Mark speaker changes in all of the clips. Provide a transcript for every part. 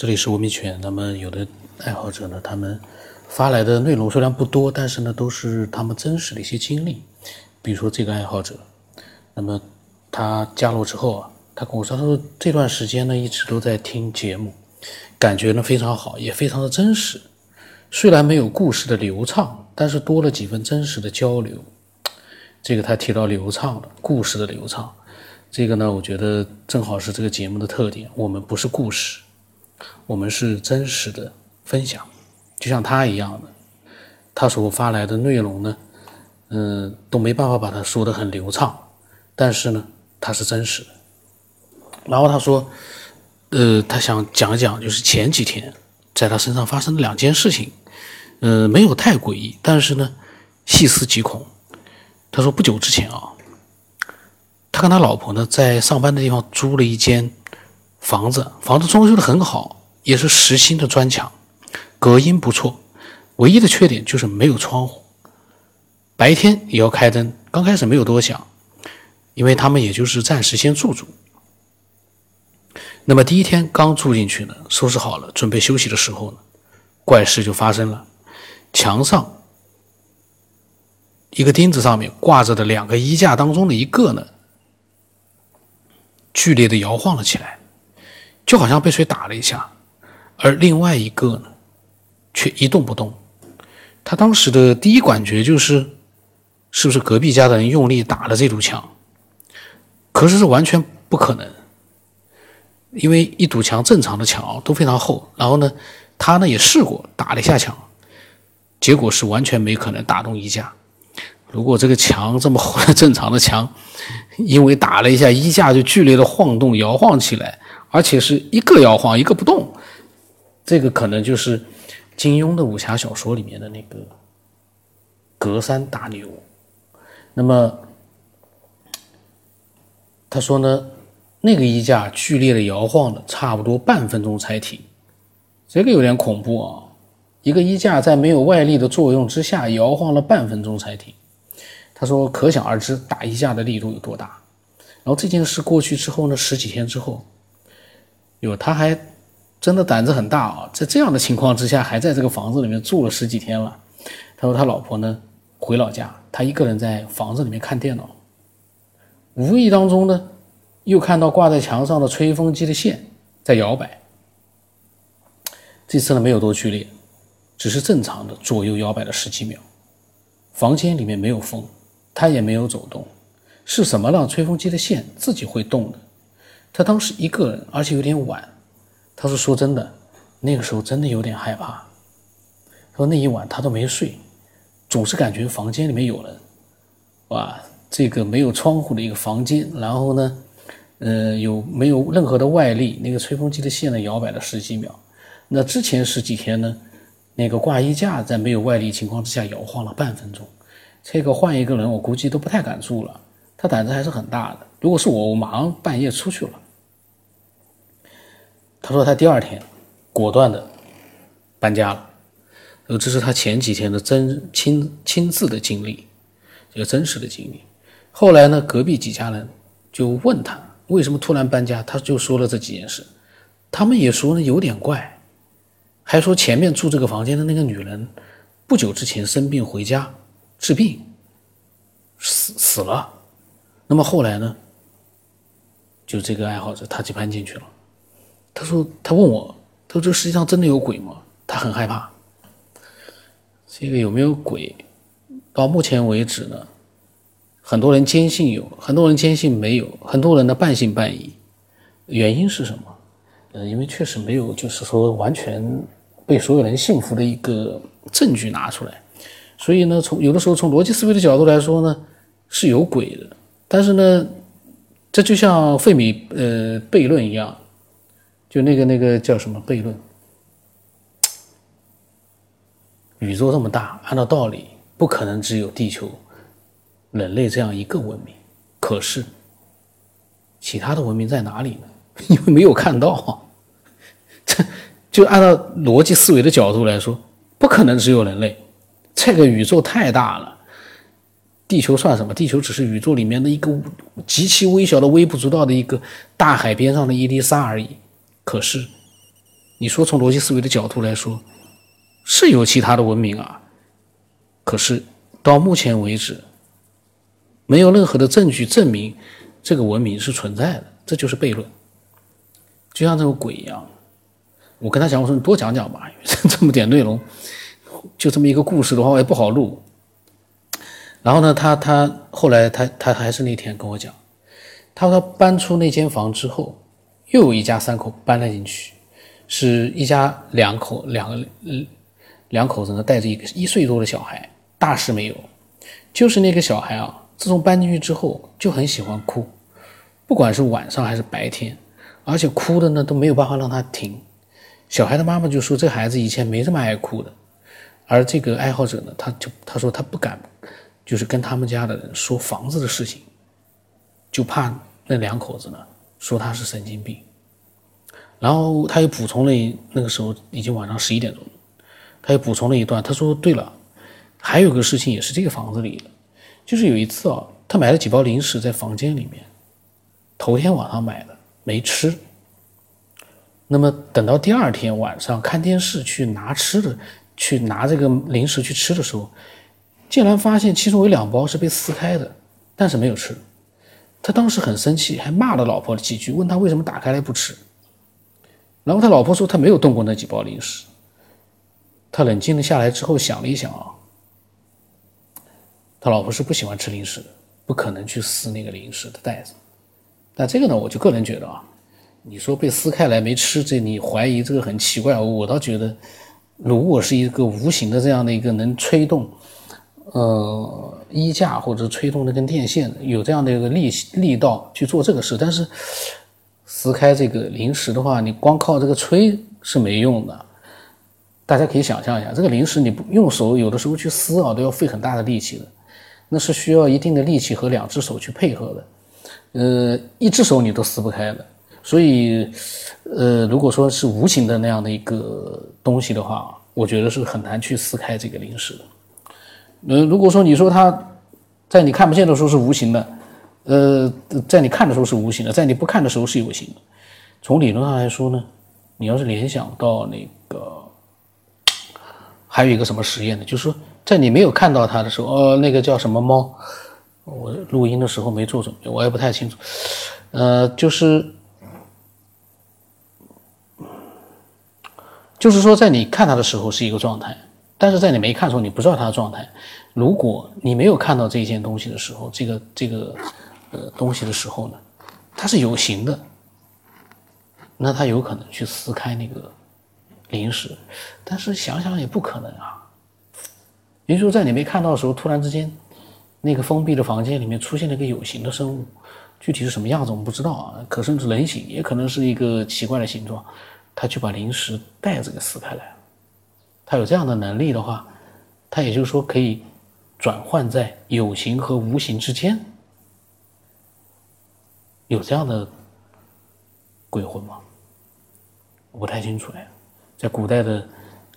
Speaker 1: 这里是文明犬。那么有的爱好者呢，他们发来的内容虽然不多，但是呢，都是他们真实的一些经历。比如说这个爱好者，那么他加入之后啊，他跟我说，他说这段时间呢一直都在听节目，感觉呢非常好，也非常的真实。虽然没有故事的流畅，但是多了几分真实的交流。这个他提到流畅了，故事的流畅。这个呢，我觉得正好是这个节目的特点。我们不是故事，我们是真实的分享，就像他一样的，他所发来的内容呢，嗯，都没办法把它说得很流畅，但是呢，他是真实的。然后他说，呃，他想讲讲，就是前几天在他身上发生的两件事情，呃，没有太诡异，但是呢，细思极恐。他说不久之前啊。他跟他老婆呢，在上班的地方租了一间房子，房子装修的很好，也是实心的砖墙，隔音不错。唯一的缺点就是没有窗户，白天也要开灯。刚开始没有多想，因为他们也就是暂时先住住。那么第一天刚住进去呢，收拾好了准备休息的时候呢，怪事就发生了，墙上一个钉子上面挂着的两个衣架当中的一个呢。剧烈的摇晃了起来，就好像被谁打了一下，而另外一个呢，却一动不动。他当时的第一感觉就是，是不是隔壁家的人用力打了这堵墙？可是是完全不可能，因为一堵墙正常的墙都非常厚。然后呢，他呢也试过打了一下墙，结果是完全没可能打动衣架。如果这个墙这么厚，正常的墙，因为打了一下衣架就剧烈的晃动、摇晃起来，而且是一个摇晃一个不动，这个可能就是金庸的武侠小说里面的那个隔山打牛。那么他说呢，那个衣架剧烈的摇晃了差不多半分钟才停，这个有点恐怖啊！一个衣架在没有外力的作用之下摇晃了半分钟才停。他说：“可想而知，打衣架的力度有多大。”然后这件事过去之后呢，十几天之后，哟，他还真的胆子很大啊！在这样的情况之下，还在这个房子里面住了十几天了。他说他老婆呢回老家，他一个人在房子里面看电脑，无意当中呢，又看到挂在墙上的吹风机的线在摇摆。这次呢没有多剧烈，只是正常的左右摇摆了十几秒。房间里面没有风。他也没有走动，是什么让吹风机的线自己会动的？他当时一个人，而且有点晚。他说：“说真的，那个时候真的有点害怕。说那一晚他都没睡，总是感觉房间里面有人。哇，这个没有窗户的一个房间，然后呢，呃，有没有任何的外力？那个吹风机的线呢，摇摆了十几秒。那之前十几天呢，那个挂衣架在没有外力情况之下摇晃了半分钟。”这个换一个人，我估计都不太敢住了。他胆子还是很大的。如果是我，我马上半夜出去了。他说他第二天果断的搬家了。呃，这是他前几天的真亲亲自的经历，这个真实的经历。后来呢，隔壁几家人就问他为什么突然搬家，他就说了这几件事。他们也说呢有点怪，还说前面住这个房间的那个女人不久之前生病回家。治病死死了，那么后来呢？就这个爱好者他就搬进去了。他说：“他问我，他说这世界上真的有鬼吗？”他很害怕。这个有没有鬼？到目前为止呢，很多人坚信有，很多人坚信没有，很多人呢半信半疑。原因是什么？呃，因为确实没有，就是说完全被所有人信服的一个证据拿出来。所以呢，从有的时候从逻辑思维的角度来说呢，是有鬼的。但是呢，这就像费米呃悖论一样，就那个那个叫什么悖论？宇宙这么大，按照道理不可能只有地球、人类这样一个文明。可是，其他的文明在哪里呢？因为没有看到。这就按照逻辑思维的角度来说，不可能只有人类。这个宇宙太大了，地球算什么？地球只是宇宙里面的一个极其微小的、微不足道的一个大海边上的一粒沙而已。可是，你说从逻辑思维的角度来说，是有其他的文明啊，可是到目前为止，没有任何的证据证明这个文明是存在的，这就是悖论。就像这个鬼一样，我跟他讲，我说你多讲讲吧，这么点内容，就这么一个故事的话，我也不好录。然后呢，他他后来他他还是那天跟我讲，他说搬出那间房之后，又有一家三口搬了进去，是一家两口两个嗯两口子呢带着一个一岁多的小孩，大事没有，就是那个小孩啊，自从搬进去之后就很喜欢哭，不管是晚上还是白天，而且哭的呢都没有办法让他停。小孩的妈妈就说这孩子以前没这么爱哭的，而这个爱好者呢，他就他说他不敢。就是跟他们家的人说房子的事情，就怕那两口子呢说他是神经病。然后他又补充了，那个时候已经晚上十一点钟了，他又补充了一段，他说：“对了，还有个事情也是这个房子里的，就是有一次啊，他买了几包零食在房间里面，头天晚上买的没吃。那么等到第二天晚上看电视去拿吃的，去拿这个零食去吃的时候。”竟然发现其中有两包是被撕开的，但是没有吃。他当时很生气，还骂了老婆几句，问他为什么打开来不吃。然后他老婆说他没有动过那几包零食。他冷静了下来之后想了一想啊，他老婆是不喜欢吃零食的，不可能去撕那个零食的袋子。但这个呢，我就个人觉得啊，你说被撕开来没吃，这你怀疑这个很奇怪。我倒觉得，如果是一个无形的这样的一个能吹动。呃，衣架或者吹动那根电线，有这样的一个力力道去做这个事。但是撕开这个零食的话，你光靠这个吹是没用的。大家可以想象一下，这个零食你不用手，有的时候去撕啊，都要费很大的力气的，那是需要一定的力气和两只手去配合的。呃，一只手你都撕不开的。所以，呃，如果说是无形的那样的一个东西的话，我觉得是很难去撕开这个零食的。呃，如果说你说它在你看不见的时候是无形的，呃，在你看的时候是无形的，在你不看的时候是有形的。从理论上来说呢，你要是联想到那个，还有一个什么实验呢？就是说，在你没有看到它的时候，呃，那个叫什么猫？我录音的时候没做准备，我也不太清楚。呃，就是，就是说，在你看它的时候是一个状态。但是在你没看的时候，你不知道它的状态。如果你没有看到这件东西的时候，这个这个呃东西的时候呢，它是有形的，那它有可能去撕开那个零食。但是想想也不可能啊。也就是说，在你没看到的时候，突然之间，那个封闭的房间里面出现了一个有形的生物，具体是什么样子我们不知道啊。可甚至人形，也可能是一个奇怪的形状，它去把零食袋子给撕开来了。他有这样的能力的话，他也就是说可以转换在有形和无形之间，有这样的鬼魂吗？我不太清楚哎，在古代的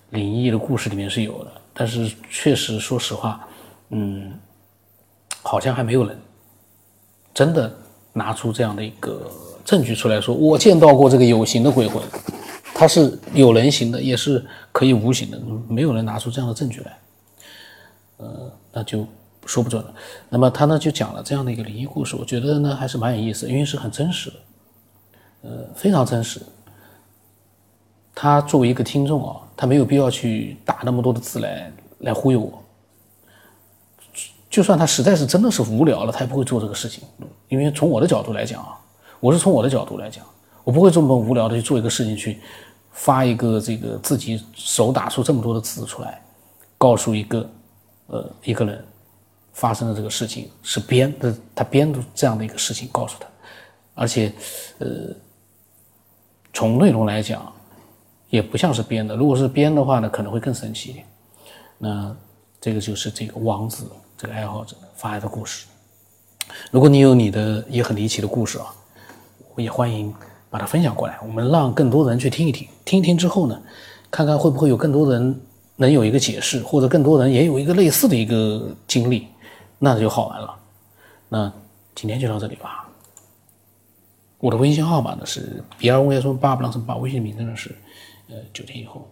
Speaker 1: 灵异的故事里面是有的，但是确实说实话，嗯，好像还没有人真的拿出这样的一个证据出来说，我见到过这个有形的鬼魂。它是有人形的，也是可以无形的，没有人拿出这样的证据来，呃，那就说不准了。那么他呢就讲了这样的一个灵异故事，我觉得呢还是蛮有意思，因为是很真实的，呃，非常真实。他作为一个听众啊，他没有必要去打那么多的字来来忽悠我。就算他实在是真的是无聊了，他也不会做这个事情，因为从我的角度来讲啊，我是从我的角度来讲，我不会这么无聊的去做一个事情去。发一个这个自己手打出这么多的字出来，告诉一个呃一个人发生的这个事情是编的，他编的这样的一个事情告诉他，而且呃从内容来讲也不像是编的，如果是编的话呢，可能会更神奇一点。那这个就是这个王子这个爱好者发来的故事。如果你有你的也很离奇的故事啊，我也欢迎。把它分享过来，我们让更多人去听一听，听一听之后呢，看看会不会有更多人能有一个解释，或者更多人也有一个类似的一个经历，那就好玩了。那今天就到这里吧。我的微信号码呢是 B 二五幺八八八，微信名字呢是呃九天以后。